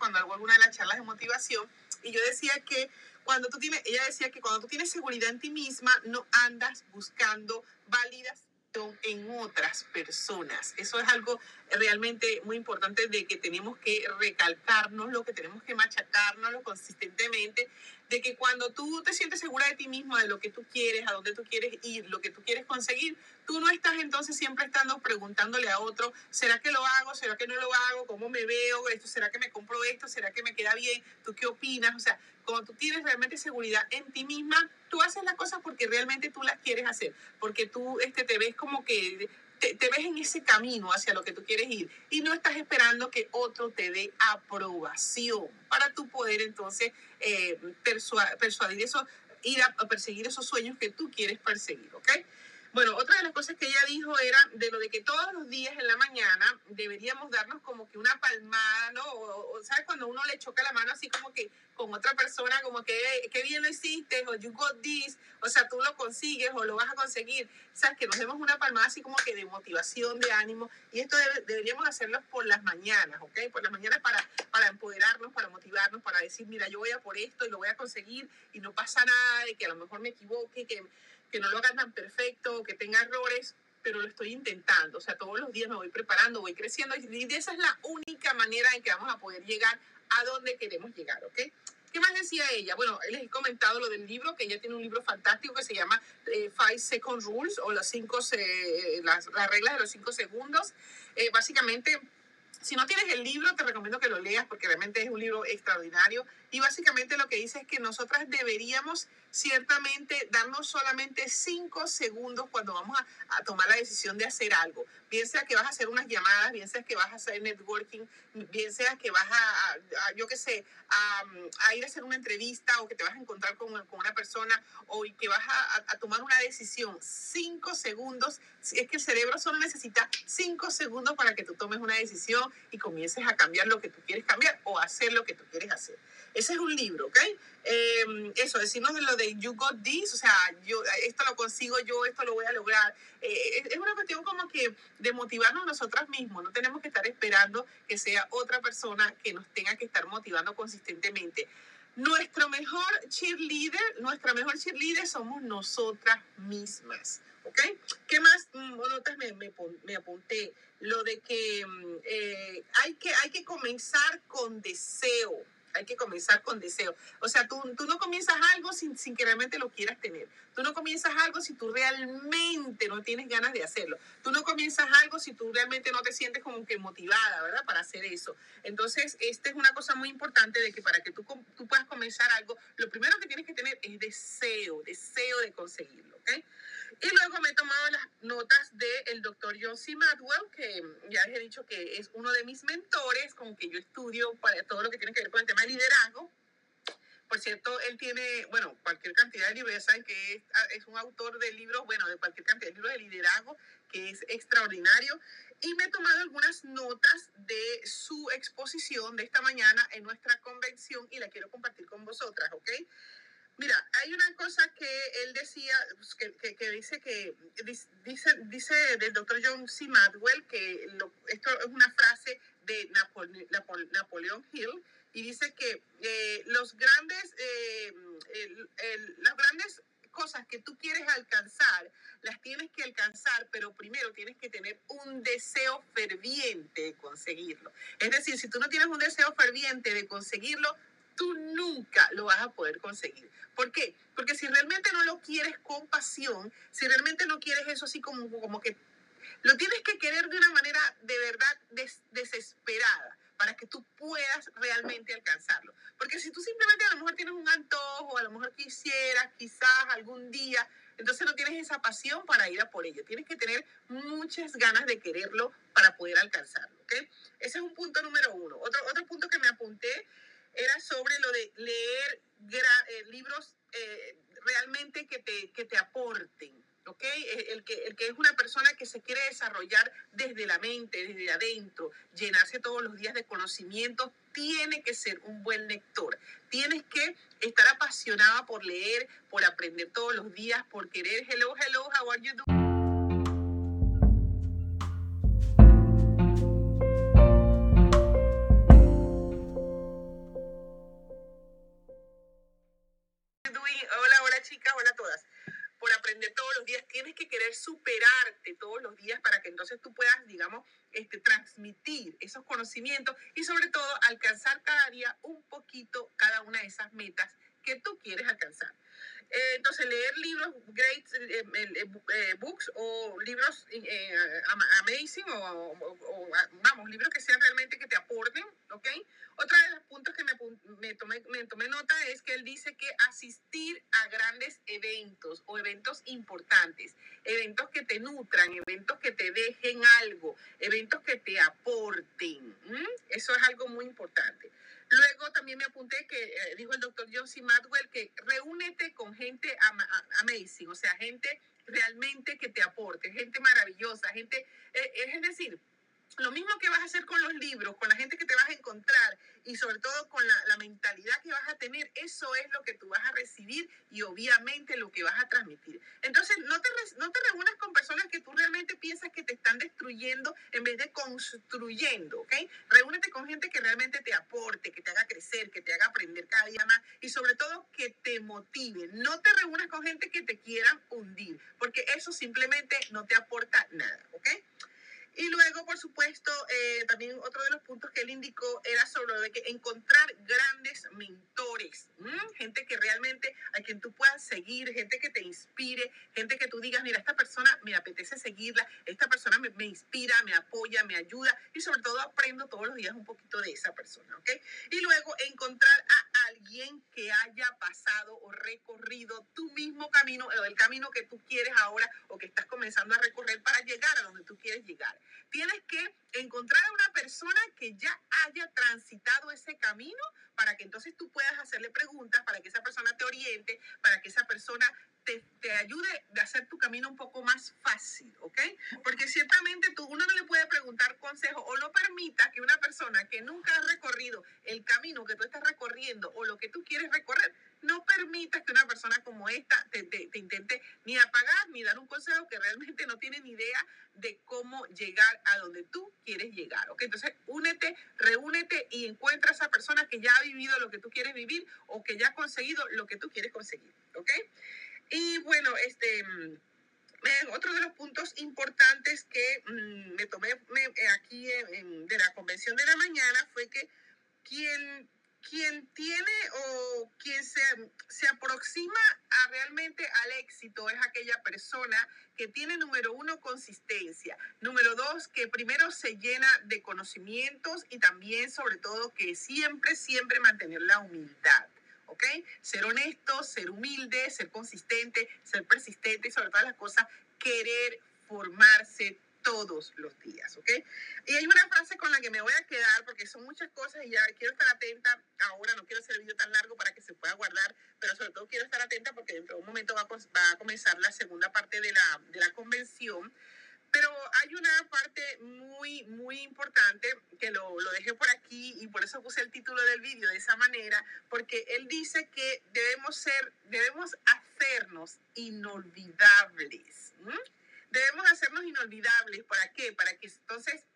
cuando hago alguna de las charlas de motivación, y yo decía que cuando tú tienes, ella decía que cuando tú tienes seguridad en ti misma, no andas buscando válidas en otras personas. Eso es algo realmente muy importante de que tenemos que recalcarnos, lo que tenemos que machacarnos consistentemente, de que cuando tú te sientes segura de ti misma, de lo que tú quieres, a dónde tú quieres ir, lo que tú quieres conseguir, tú no estás entonces siempre estando preguntándole a otro, ¿será que lo hago? ¿Será que no lo hago? ¿Cómo me veo? ¿Esto? ¿Será que me compro esto? ¿Será que me queda bien? ¿Tú qué opinas? O sea, cuando tú tienes realmente seguridad en ti misma, tú haces las cosas porque realmente tú las quieres hacer, porque tú este, te ves como que te, ves en ese camino hacia lo que tú quieres ir y no estás esperando que otro te dé aprobación para tú poder entonces eh, persuadir eso, ir a, perseguir esos sueños que tú quieres perseguir, ¿ok? Bueno, otra de las cosas que ella dijo era de lo de que todos los días en la mañana deberíamos darnos como que una palmada, ¿no? O, ¿sabes? Cuando uno le choca la mano así como que con otra persona, como que, qué bien lo hiciste, o you got this, o sea, tú lo consigues o lo vas a conseguir. ¿Sabes? Que nos demos una palmada así como que de motivación, de ánimo. Y esto deberíamos hacerlo por las mañanas, ¿ok? Por las mañanas para, para empoderarnos, para motivarnos, para decir, mira, yo voy a por esto y lo voy a conseguir y no pasa nada, de que a lo mejor me equivoque, que que no lo haga tan perfecto, que tenga errores, pero lo estoy intentando. O sea, todos los días me voy preparando, voy creciendo y esa es la única manera en que vamos a poder llegar a donde queremos llegar, ¿ok? ¿Qué más decía ella? Bueno, les he comentado lo del libro, que ella tiene un libro fantástico que se llama eh, Five Second Rules o las, cinco las, las, reglas de los cinco segundos. Eh, básicamente si no tienes el libro, te recomiendo que lo leas porque realmente es un libro extraordinario. Y básicamente lo que dice es que nosotras deberíamos ciertamente darnos solamente cinco segundos cuando vamos a, tomar la decisión de hacer algo. Bien sea que vas a hacer unas llamadas, bien sea que vas a hacer networking, bien que vas a, yo qué sé, a, ir a hacer una entrevista o que te vas a encontrar con, con una persona o que vas a, tomar una decisión. Cinco segundos, es que el cerebro solo necesita cinco segundos para que tú tomes una decisión y comiences a cambiar lo que tú quieres cambiar o hacer lo que tú quieres hacer. Ese es un libro, ¿ok? Eh, eso, decirnos de lo de you got this, o sea, yo esto lo consigo yo, esto lo voy a lograr. Eh, es una cuestión como que de motivarnos nosotras mismos, no tenemos que estar esperando que sea otra persona que nos tenga que estar motivando consistentemente. Nuestro mejor cheerleader, nuestra mejor cheerleader somos nosotras mismas. ¿Ok? ¿Qué más mm, notas me, me, me, apunté? Lo de que, mm, eh, hay que hay que comenzar con deseo hay que comenzar con deseo. O sea, tú, tú no comienzas algo sin, sin, que realmente lo quieras tener. Tú no comienzas algo si tú realmente no tienes ganas de hacerlo. Tú no comienzas algo si tú realmente no te sientes como que motivada, ¿verdad? Para hacer eso. Entonces, esta es una cosa muy importante de que para que tú, tú puedas comenzar algo, lo primero que tienes que tener es deseo, deseo de conseguirlo, ¿ok? Y luego me he tomado las notas del doctor John C. Madwell, que ya les he dicho que es uno de mis mentores, con que yo estudio para todo lo que tiene que ver con el tema de liderazgo. Por cierto, él tiene, bueno, cualquier cantidad de libros, ya saben que es, ah, es, un autor de libros, bueno, de cualquier cantidad de libros de liderazgo, que es extraordinario. Y me he tomado algunas notas de su exposición de esta mañana en nuestra convención y la quiero compartir con vosotras, ¿ok? Mira, hay una cosa que él decía, pues, que, que, dice que, dice, dice del doctor John C. Madwell, que esto es una frase de Napoleón Hill, y dice que eh, los grandes, eh, las grandes cosas que tú quieres alcanzar, las tienes que alcanzar, pero primero tienes que tener un deseo ferviente de conseguirlo. Es decir, si tú no tienes un deseo ferviente de conseguirlo, tú nunca lo vas a poder conseguir. ¿Por qué? Porque si realmente no lo quieres con pasión, si realmente no quieres eso así como, como que lo tienes que querer de una manera de verdad desesperada para que tú puedas realmente alcanzarlo. Porque si tú simplemente a lo mejor tienes un antojo, a lo mejor quisieras, quizás algún día, entonces no tienes esa pasión para ir a por ello. Tienes que tener muchas ganas de quererlo para poder alcanzarlo. ¿okay? Ese es un punto número uno. Otro, otro punto que me apunté era sobre lo de leer eh, libros eh, realmente que te, que te aporten. ¿ok? El que, el que es una persona que se quiere desarrollar desde la mente, desde adentro, llenarse todos los días de conocimiento, tiene que ser un buen lector. Tienes que estar apasionada por leer, por aprender todos los días, por querer, hello, hello, how are you doing? Querer superarte todos los días para que entonces tú puedas, digamos, este, transmitir esos conocimientos y sobre todo alcanzar cada día un poquito cada una de esas metas que tú quieres alcanzar. Eh, entonces, leer libros, great eh, eh, books o libros amazing o, vamos, libros que sean realmente que te aporten, ¿ok? Otra de los puntos que me, me, tomé, me tomé nota es que él dice que asistir a eventos o eventos importantes, eventos que te nutran, eventos que te dejen algo, eventos que te aporten, eso es algo muy importante. Luego también me apunté que eh, dijo el doctor John C. Madwell que reúnete con gente amazing, o sea, gente realmente que te aporte, gente maravillosa, gente, eh, es decir, lo mismo que vas a hacer con los libros, con la gente que te vas a encontrar y sobre todo con la, mentalidad que vas a tener, eso es lo que tú vas a recibir y obviamente lo que vas a transmitir. Entonces, no te, no te reúnas con personas que tú realmente piensas que te están destruyendo en vez de construyendo, ¿ok? Reúnete con gente que realmente te aporte, que te haga crecer, que te haga aprender cada día más y sobre todo que te motive. No te reúnas con gente que te quieran hundir, porque eso simplemente no te aporta nada, ¿ok? Y luego, por supuesto, eh, también otro de los puntos que él indicó era sobre lo de que encontrar grandes mentores, gente que realmente a quien tú puedas seguir, gente que te inspire, gente que tú digas, mira, esta persona me apetece seguirla, esta persona me, inspira, me apoya, me ayuda y sobre todo aprendo todos los días un poquito de esa persona, ¿ok? Y luego encontrar a alguien que haya pasado o recorrido tu mismo camino o el camino que tú quieres ahora o que estás comenzando a recorrer para llegar a donde tú quieres llegar. Tienes que encontrar a una persona que ya haya transitado ese camino para que entonces tú puedas hacerle preguntas, para que esa persona te oriente, para que esa persona te, te, ayude a hacer tu camino un poco más fácil, ¿ok? Porque ciertamente tú, uno no le puede preguntar consejo o no permita que una persona que nunca ha recorrido el camino que tú estás recorriendo o lo que tú quieres recorrer, no permitas que una persona como esta te, te, intente ni apagar ni dar un consejo que realmente no tiene ni idea de cómo llegar a donde tú quieres llegar. ¿ok? Entonces, únete, reúnete y encuentra a esa persona que ya ha vivido lo que tú quieres vivir o que ya ha conseguido lo que tú quieres conseguir. ¿ok? Y bueno, este... Mm, otro de los puntos importantes que mm, me tomé aquí de la convención de la mañana fue que quien quien tiene o quien se, aproxima a realmente al éxito es aquella persona que tiene, número uno, consistencia. Número dos, que primero se llena de conocimientos y también, sobre todo, que siempre, siempre mantener la humildad. ¿ok? Ser honesto, ser humilde, ser consistente, ser persistente y sobre todas las cosas, querer formarse todos los días, ¿ok? Y hay una frase con la que me voy a quedar porque son muchas cosas y ya quiero estar atenta. Ahora no quiero hacer el video tan largo para que se pueda guardar, pero sobre todo quiero estar atenta porque dentro de un momento va a, comenzar la segunda parte de la, de la convención. Pero hay una parte muy, muy importante que lo, lo, dejé por aquí y por eso puse el título del vídeo de esa manera, porque él dice que debemos ser, debemos hacernos inolvidables debemos hacernos inolvidables. ¿Para qué? Para que entonces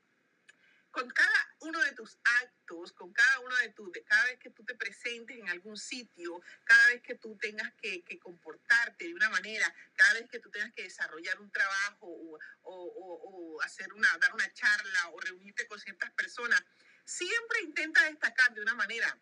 con cada uno de tus actos, con cada uno de tus, cada vez que tú te presentes en algún sitio, cada vez que tú tengas que, comportarte de una manera, cada vez que tú tengas que desarrollar un trabajo o, o, hacer una, dar una charla o reunirte con ciertas personas, siempre intenta destacar de una manera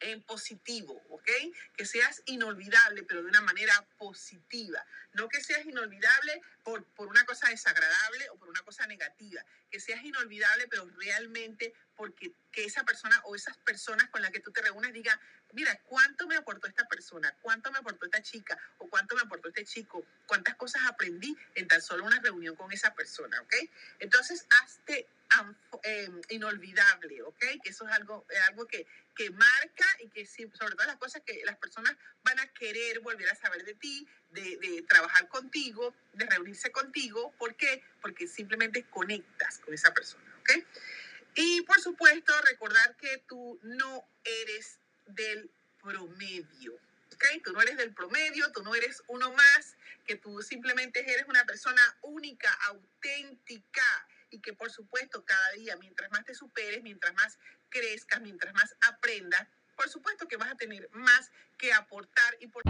en positivo, ¿ok? Que seas inolvidable, pero de una manera positiva. No que seas inolvidable por, por una cosa desagradable o por una cosa negativa. Que seas inolvidable, pero realmente porque que esa persona o esas personas con las que tú te reúnes digan, mira, ¿cuánto me aportó esta persona? ¿Cuánto me aportó esta chica? ¿O cuánto me aportó este chico? ¿Cuántas cosas aprendí en tan solo una reunión con esa persona? ¿Ok? Entonces, hazte eh, inolvidable, ¿ok? Que eso es algo, algo que, que marca y que sobre todo las cosas que las personas van a querer volver a saber de ti, de, trabajar contigo, de reunirse contigo. ¿Por qué? Porque simplemente conectas con esa persona, ¿ok? Y por supuesto, recordar que tú no eres del promedio. ¿ok? Tú no eres del promedio, tú no eres uno más, que tú simplemente eres una persona única, auténtica y que por supuesto cada día, mientras más te superes, mientras más crezcas, mientras más aprendas, por supuesto que vas a tener más que aportar y por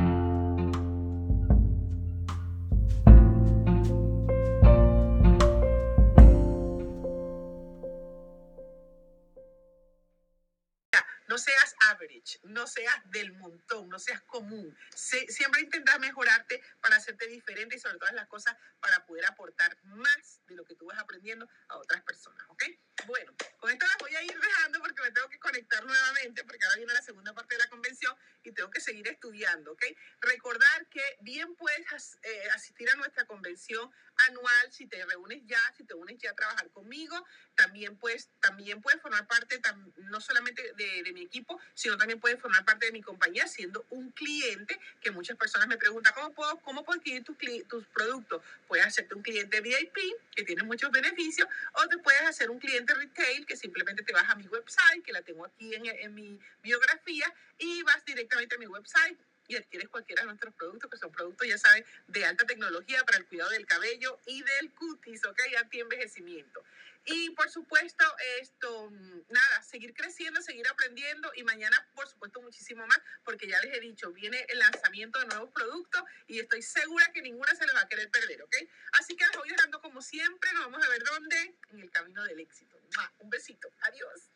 average, no seas del montón, no seas común. siempre intenta mejorarte para hacerte diferente y sobre todas las cosas para poder aportar más de lo que tú vas aprendiendo a otras personas, ¿ok? Bueno, con esto las voy a ir dejando porque me tengo que conectar nuevamente porque ahora viene la segunda parte de la convención y tengo que seguir estudiando, ¿ok? Recordar que bien puedes eh, asistir a nuestra convención anual si te reúnes ya, si te unes ya a trabajar conmigo, también puedes, también puedes formar parte no solamente de, de, mi equipo, sino también puedes formar parte de mi compañía siendo un cliente, que muchas personas me preguntan, ¿cómo puedo, cómo puedo adquirir tus, tus productos? Puedes hacerte un cliente VIP, que tiene muchos beneficios, o te puedes hacer un cliente retail, que simplemente te vas a mi website, que la tengo aquí en, en mi biografía, y vas directamente a mi website y adquieres cualquiera de nuestros productos, que son productos, ya saben, de alta tecnología para el cuidado del cabello y del cutis, ¿ok? Anti-envejecimiento. Y por supuesto, esto, nada, seguir creciendo, seguir aprendiendo y mañana, por supuesto, muchísimo más, porque ya les he dicho, viene el lanzamiento de nuevos productos y estoy segura que ninguna se le va a querer perder, ¿ok? Así que les voy dejando como siempre, nos vamos a ver dónde, en el camino del éxito. Un besito, adiós.